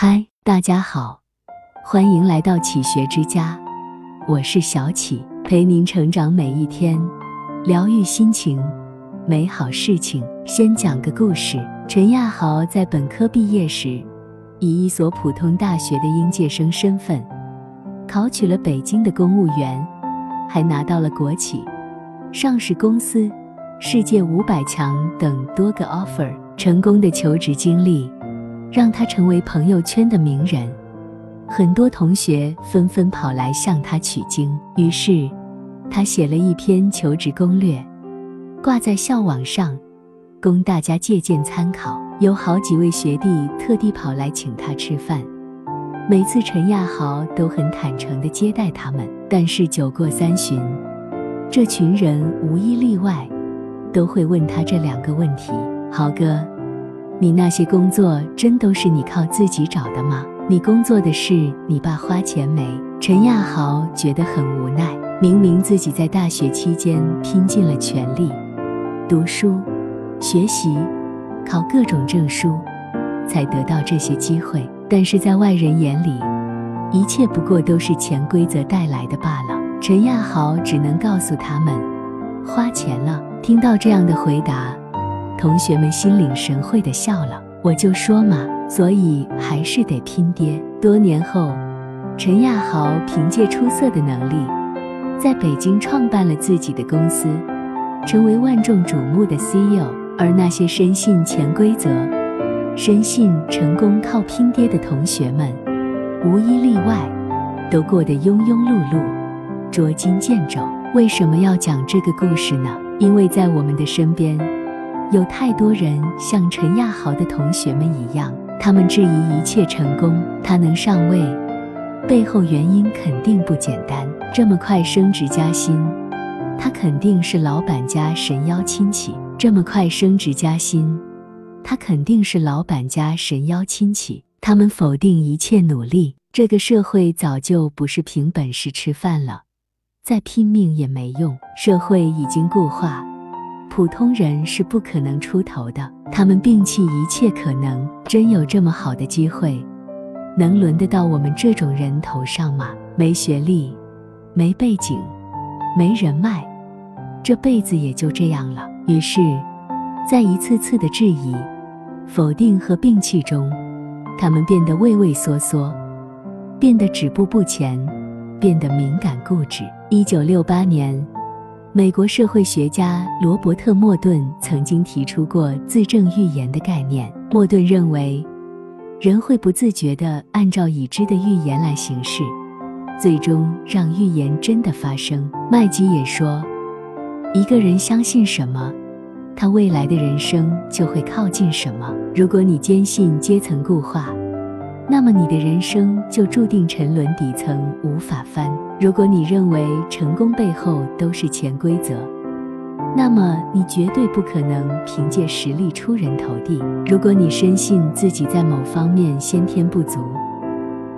嗨，大家好，欢迎来到启学之家，我是小启，陪您成长每一天，疗愈心情，美好事情。先讲个故事：陈亚豪在本科毕业时，以一所普通大学的应届生身份，考取了北京的公务员，还拿到了国企、上市公司、世界五百强等多个 offer。成功的求职经历。让他成为朋友圈的名人，很多同学纷纷跑来向他取经。于是，他写了一篇求职攻略，挂在校网上，供大家借鉴参考。有好几位学弟特地跑来请他吃饭，每次陈亚豪都很坦诚地接待他们。但是酒过三巡，这群人无一例外都会问他这两个问题：豪哥。你那些工作真都是你靠自己找的吗？你工作的事，你爸花钱没？陈亚豪觉得很无奈，明明自己在大学期间拼尽了全力，读书、学习、考各种证书，才得到这些机会，但是在外人眼里，一切不过都是潜规则带来的罢了。陈亚豪只能告诉他们，花钱了。听到这样的回答。同学们心领神会的笑了，我就说嘛，所以还是得拼爹。多年后，陈亚豪凭借出色的能力，在北京创办了自己的公司，成为万众瞩目的 CEO。而那些深信潜规则、深信成功靠拼爹的同学们，无一例外，都过得庸庸碌碌、捉襟见肘。为什么要讲这个故事呢？因为在我们的身边。有太多人像陈亚豪的同学们一样，他们质疑一切成功，他能上位，背后原因肯定不简单。这么快升职加薪，他肯定是老板家神妖亲戚。这么快升职加薪，他肯定是老板家神妖亲戚。他们否定一切努力，这个社会早就不是凭本事吃饭了，再拼命也没用。社会已经固化。普通人是不可能出头的，他们摒弃一切可能，真有这么好的机会，能轮得到我们这种人头上吗？没学历，没背景，没人脉，这辈子也就这样了。于是，在一次次的质疑、否定和摒弃中，他们变得畏畏缩缩，变得止步不前，变得敏感固执。一九六八年。美国社会学家罗伯特·莫顿曾经提出过自证预言的概念。莫顿认为，人会不自觉地按照已知的预言来行事，最终让预言真的发生。麦基也说，一个人相信什么，他未来的人生就会靠近什么。如果你坚信阶层固化，那么你的人生就注定沉沦底层，无法翻。如果你认为成功背后都是潜规则，那么你绝对不可能凭借实力出人头地。如果你深信自己在某方面先天不足，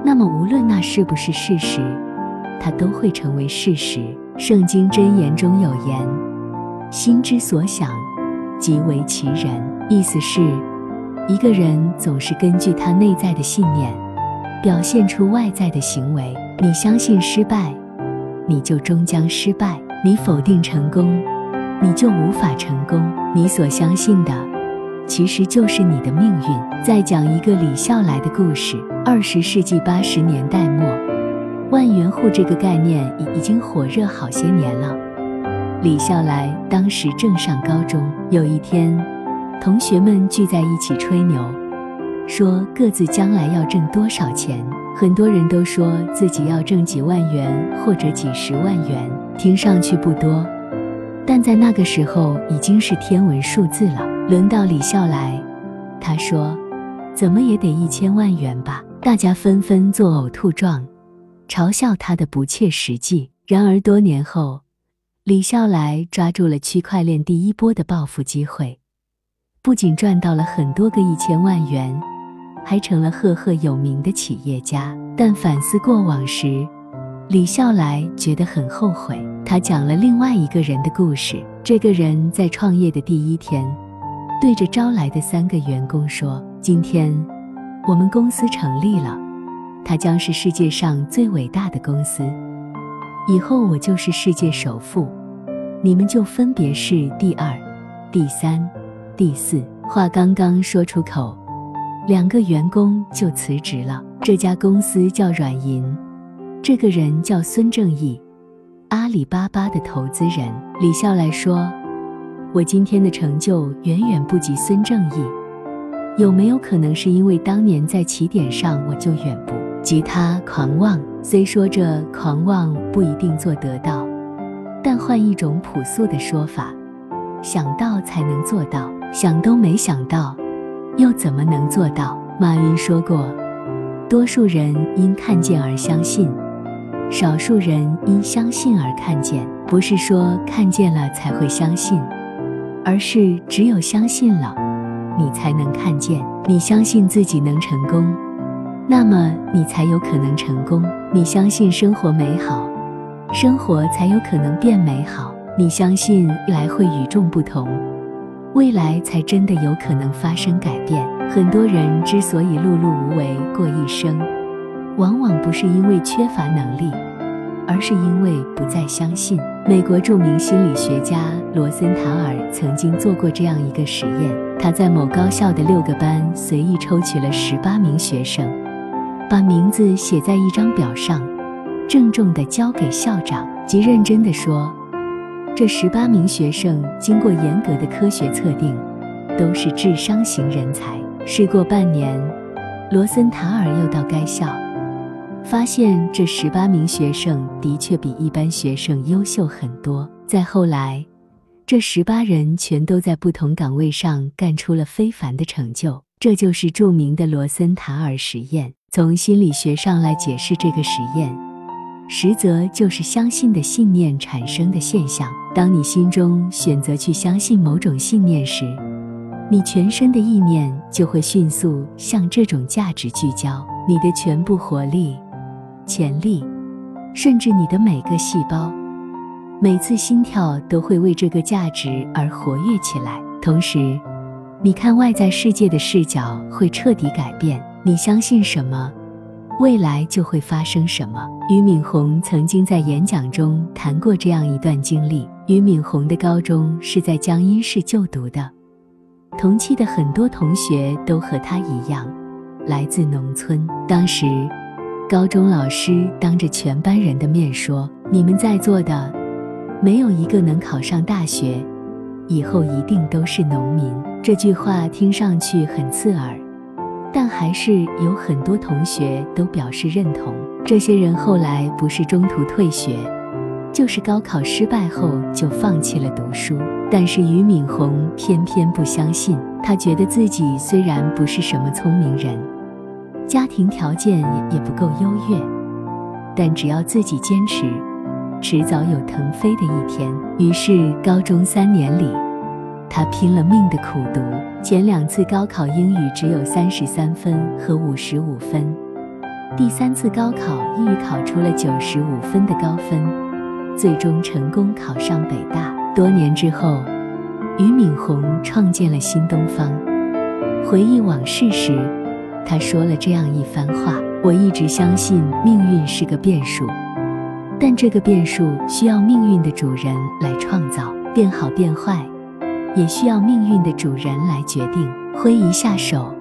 那么无论那是不是事实，它都会成为事实。圣经箴言中有言：“心之所想，即为其人。”意思是。一个人总是根据他内在的信念，表现出外在的行为。你相信失败，你就终将失败；你否定成功，你就无法成功。你所相信的，其实就是你的命运。再讲一个李笑来的故事。二十世纪八十年代末，万元户这个概念已已经火热好些年了。李笑来当时正上高中，有一天。同学们聚在一起吹牛，说各自将来要挣多少钱。很多人都说自己要挣几万元或者几十万元，听上去不多，但在那个时候已经是天文数字了。轮到李笑来，他说：“怎么也得一千万元吧？”大家纷纷做呕吐状，嘲笑他的不切实际。然而多年后，李笑来抓住了区块链第一波的暴富机会。不仅赚到了很多个一千万元，还成了赫赫有名的企业家。但反思过往时，李笑来觉得很后悔。他讲了另外一个人的故事。这个人在创业的第一天，对着招来的三个员工说：“今天我们公司成立了，它将是世界上最伟大的公司。以后我就是世界首富，你们就分别是第二、第三、第四。话刚刚说出口，两个员工就辞职了。这家公司叫软银，这个人叫孙正义，阿里巴巴的投资人。李笑来说：“我今天的成就远远不及孙正义。有没有可能是因为当年在起点上我就远不及他狂妄？虽说这狂妄不一定做得到，但换一种朴素的说法，想到才能做到。”想都没想到，又怎么能做到？马云说过：“多数人因看见而相信，少数人因相信而看见。不是说看见了才会相信，而是只有相信了，你才能看见。你相信自己能成功，那么你才有可能成功。你相信生活美好，生活才有可能变美好。你相信未来会与众不同。”未来才真的有可能发生改变。很多人之所以碌碌无为过一生，往往不是因为缺乏能力，而是因为不再相信。美国著名心理学家罗森塔尔曾经做过这样一个实验：他在某高校的六个班随意抽取了十八名学生，把名字写在一张表上，郑重地交给校长，极认真地说。这十八名学生经过严格的科学测定，都是智商型人才。事过半年，罗森塔尔又到该校，发现这十八名学生的确比一般学生优秀很多。再后来，这十八人全都在不同岗位上干出了非凡的成就。这就是著名的罗森塔尔实验。从心理学上来解释这个实验。实则就是相信的信念产生的现象。当你心中选择去相信某种信念时，你全身的意念就会迅速向这种价值聚焦，你的全部活力、潜力，甚至你的每个细胞、每次心跳都会为这个价值而活跃起来。同时，你看外在世界的视角会彻底改变。你相信什么？未来就会发生什么？俞敏洪曾经在演讲中谈过这样一段经历。俞敏洪的高中是在江阴市就读的，同期的很多同学都和他一样，来自农村。当时，高中老师当着全班人的面说：“你们在座的，没有一个能考上大学，以后一定都是农民。”这句话听上去很刺耳。但还是有很多同学都表示认同。这些人后来不是中途退学，就是高考失败后就放弃了读书。但是俞敏洪偏偏不相信，他觉得自己虽然不是什么聪明人，家庭条件也不够优越，但只要自己坚持，迟早有腾飞的一天。于是高中三年里。他拼了命的苦读，前两次高考英语只有三十三分和五十五分，第三次高考英语考出了九十五分的高分，最终成功考上北大。多年之后，俞敏洪创建了新东方。回忆往事时，他说了这样一番话：“我一直相信命运是个变数，但这个变数需要命运的主人来创造，变好变坏。”也需要命运的主人来决定。挥一下手，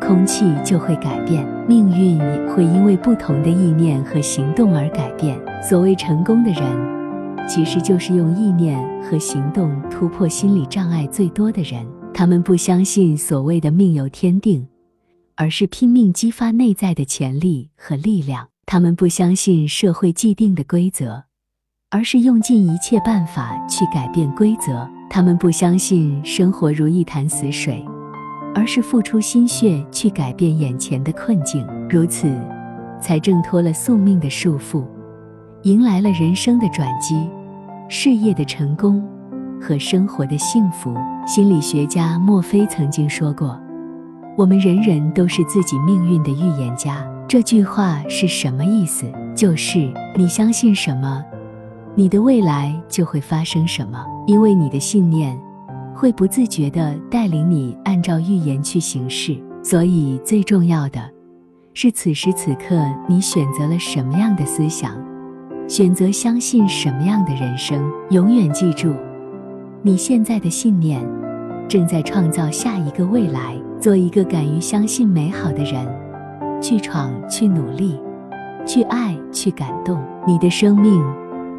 空气就会改变，命运也会因为不同的意念和行动而改变。所谓成功的人，其实就是用意念和行动突破心理障碍最多的人。他们不相信所谓的命由天定，而是拼命激发内在的潜力和力量。他们不相信社会既定的规则，而是用尽一切办法去改变规则。他们不相信生活如一潭死水，而是付出心血去改变眼前的困境，如此，才挣脱了宿命的束缚，迎来了人生的转机、事业的成功和生活的幸福。心理学家墨菲曾经说过：“我们人人都是自己命运的预言家。”这句话是什么意思？就是你相信什么。你的未来就会发生什么？因为你的信念会不自觉地带领你按照预言去行事。所以最重要的是，此时此刻你选择了什么样的思想，选择相信什么样的人生。永远记住，你现在的信念正在创造下一个未来。做一个敢于相信美好的人，去闯，去努力，去爱，去感动，你的生命